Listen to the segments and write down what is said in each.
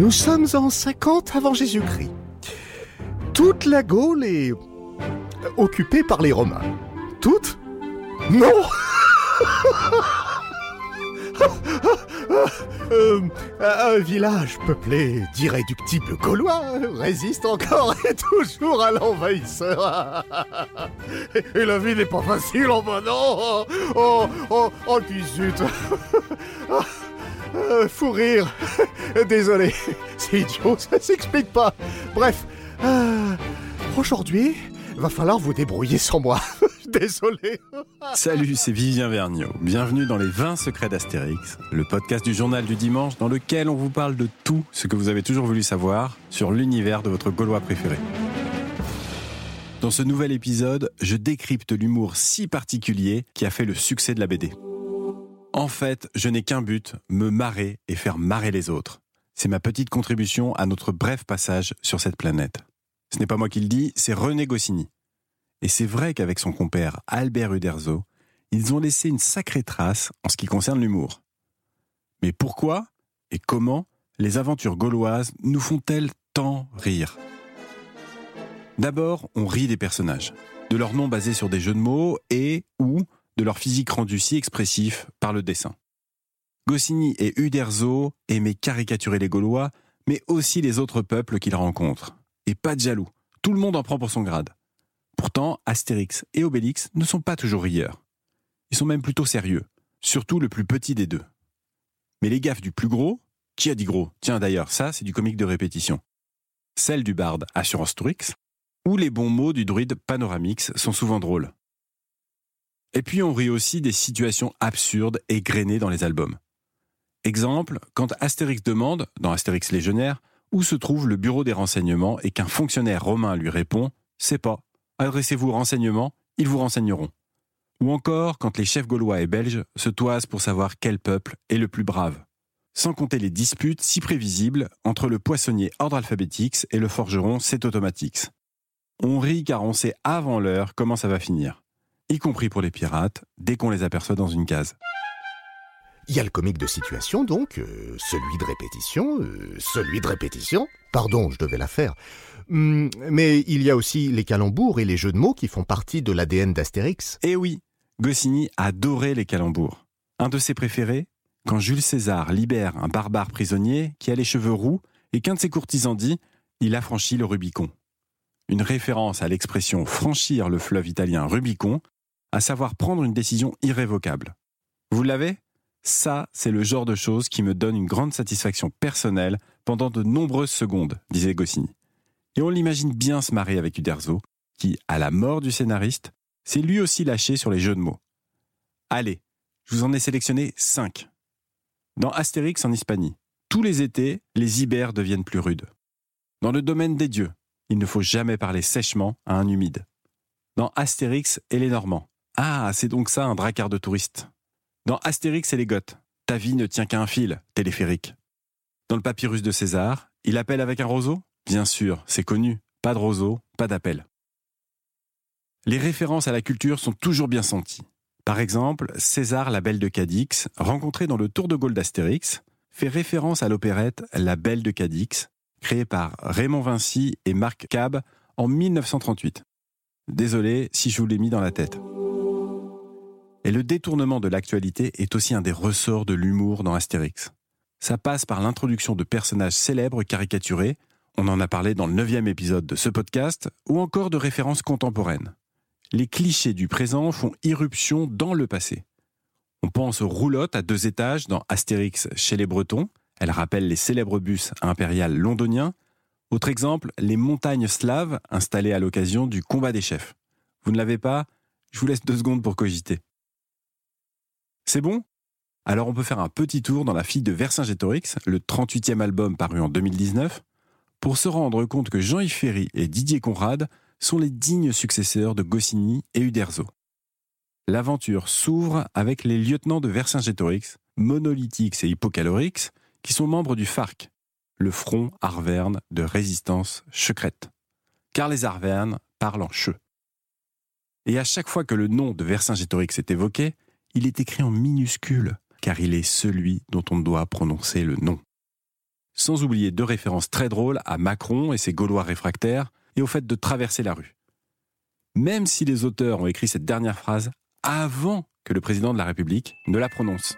Nous sommes en 50 avant Jésus-Christ. Toute la Gaule est occupée par les Romains. Toute Non Euh, un village peuplé d'irréductibles Gaulois résiste encore et toujours à l'envahisseur. Et la vie n'est pas facile en bas, non Oh, oh, oh, qui zut Euh, Fou rire. Désolé, c'est idiot, ça s'explique pas. Bref, euh, aujourd'hui, va falloir vous débrouiller sans moi. Désolé. Salut, c'est Vivien Vergniaud. Bienvenue dans les 20 secrets d'Astérix, le podcast du journal du dimanche dans lequel on vous parle de tout ce que vous avez toujours voulu savoir sur l'univers de votre Gaulois préféré. Dans ce nouvel épisode, je décrypte l'humour si particulier qui a fait le succès de la BD. En fait, je n'ai qu'un but, me marrer et faire marrer les autres. C'est ma petite contribution à notre bref passage sur cette planète. Ce n'est pas moi qui le dis, c'est René Goscinny. Et c'est vrai qu'avec son compère Albert Uderzo, ils ont laissé une sacrée trace en ce qui concerne l'humour. Mais pourquoi et comment les aventures gauloises nous font-elles tant rire? D'abord, on rit des personnages, de leurs noms basés sur des jeux de mots et ou de leur physique rendu si expressif par le dessin. Goscinny et Uderzo aimaient caricaturer les Gaulois, mais aussi les autres peuples qu'ils rencontrent. Et pas de jaloux, tout le monde en prend pour son grade. Pourtant, Astérix et Obélix ne sont pas toujours rieurs. Ils sont même plutôt sérieux, surtout le plus petit des deux. Mais les gaffes du plus gros, qui a dit gros? Tiens d'ailleurs, ça c'est du comique de répétition. Celles du barde Assurance Tourix, ou les bons mots du druide Panoramix sont souvent drôles. Et puis on rit aussi des situations absurdes et dans les albums. Exemple, quand Astérix demande, dans Astérix légionnaire, où se trouve le bureau des renseignements? et qu'un fonctionnaire romain lui répond C'est pas. Adressez-vous aux renseignements, ils vous renseigneront. Ou encore quand les chefs gaulois et belges se toisent pour savoir quel peuple est le plus brave. Sans compter les disputes si prévisibles entre le poissonnier ordre alphabétique et le forgeron c'est automatix. On rit car on sait avant l'heure comment ça va finir, y compris pour les pirates, dès qu'on les aperçoit dans une case. Il y a le comique de situation, donc, euh, celui de répétition, euh, celui de répétition. Pardon, je devais la faire. Hum, mais il y a aussi les calembours et les jeux de mots qui font partie de l'ADN d'Astérix. Eh oui, Goscinny adorait les calembours. Un de ses préférés, quand Jules César libère un barbare prisonnier qui a les cheveux roux et qu'un de ses courtisans dit Il a franchi le Rubicon. Une référence à l'expression franchir le fleuve italien Rubicon, à savoir prendre une décision irrévocable. Vous l'avez? Ça, c'est le genre de choses qui me donne une grande satisfaction personnelle pendant de nombreuses secondes, disait Goscinny. Et on l'imagine bien se marrer avec Uderzo, qui, à la mort du scénariste, s'est lui aussi lâché sur les jeux de mots. Allez, je vous en ai sélectionné cinq. Dans Astérix en Hispanie, tous les étés, les ibères deviennent plus rudes. Dans le domaine des dieux, il ne faut jamais parler sèchement à un humide. Dans Astérix et les Normands, ah, c'est donc ça un dracard de touristes. Dans Astérix et les Goths, ta vie ne tient qu'à un fil, téléphérique. Dans le papyrus de César, il appelle avec un roseau? Bien sûr, c'est connu, pas de roseau, pas d'appel. Les références à la culture sont toujours bien senties. Par exemple, César la Belle de Cadix, rencontré dans le Tour de Gaulle d'Astérix, fait référence à l'opérette La Belle de Cadix, créée par Raymond Vinci et Marc Cab en 1938. Désolé si je vous l'ai mis dans la tête. Et le détournement de l'actualité est aussi un des ressorts de l'humour dans Astérix. Ça passe par l'introduction de personnages célèbres caricaturés, on en a parlé dans le neuvième épisode de ce podcast, ou encore de références contemporaines. Les clichés du présent font irruption dans le passé. On pense aux roulottes à deux étages dans Astérix chez les Bretons, elles rappellent les célèbres bus impériales londoniens. Autre exemple, les montagnes slaves installées à l'occasion du combat des chefs. Vous ne l'avez pas? Je vous laisse deux secondes pour cogiter. C'est bon? Alors on peut faire un petit tour dans La fille de Vercingétorix, le 38e album paru en 2019, pour se rendre compte que Jean-Yves Ferry et Didier Conrad sont les dignes successeurs de Goscinny et Uderzo. L'aventure s'ouvre avec les lieutenants de Vercingétorix, Monolithix et Hippocalorix, qui sont membres du FARC, le Front Arverne de résistance secrète. Car les Arvernes parlent en cheux. Et à chaque fois que le nom de Vercingétorix est évoqué, il est écrit en minuscule, car il est celui dont on doit prononcer le nom. sans oublier deux références très drôles à Macron et ses Gaulois réfractaires et au fait de traverser la rue. Même si les auteurs ont écrit cette dernière phrase avant que le président de la République ne la prononce.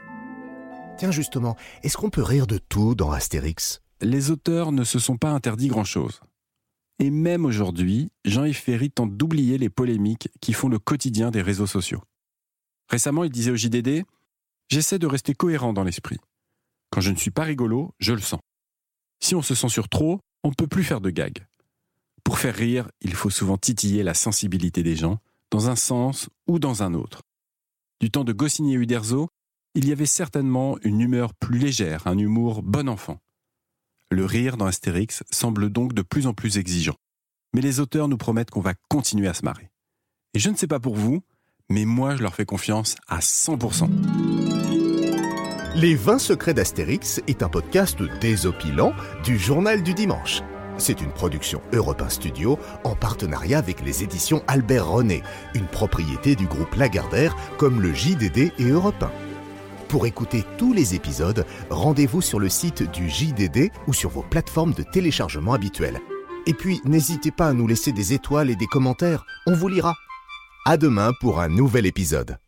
Tiens justement, est-ce qu'on peut rire de tout dans Astérix? Les auteurs ne se sont pas interdits grand-chose. Et même aujourd'hui, Jean-Yves Ferry tente d'oublier les polémiques qui font le quotidien des réseaux sociaux. Récemment, il disait au JDD J'essaie de rester cohérent dans l'esprit. Quand je ne suis pas rigolo, je le sens. Si on se censure trop, on ne peut plus faire de gags. Pour faire rire, il faut souvent titiller la sensibilité des gens, dans un sens ou dans un autre. Du temps de Goscinny et Uderzo, il y avait certainement une humeur plus légère, un humour bon enfant. Le rire dans Astérix semble donc de plus en plus exigeant. Mais les auteurs nous promettent qu'on va continuer à se marrer. Et je ne sais pas pour vous, mais moi je leur fais confiance à 100%. Les 20 secrets d'Astérix est un podcast désopilant du Journal du Dimanche. C'est une production Europe Studio en partenariat avec les éditions Albert René, une propriété du groupe Lagardère comme le JDD et Europe 1. Pour écouter tous les épisodes, rendez-vous sur le site du JDD ou sur vos plateformes de téléchargement habituelles. Et puis, n'hésitez pas à nous laisser des étoiles et des commentaires, on vous lira. À demain pour un nouvel épisode.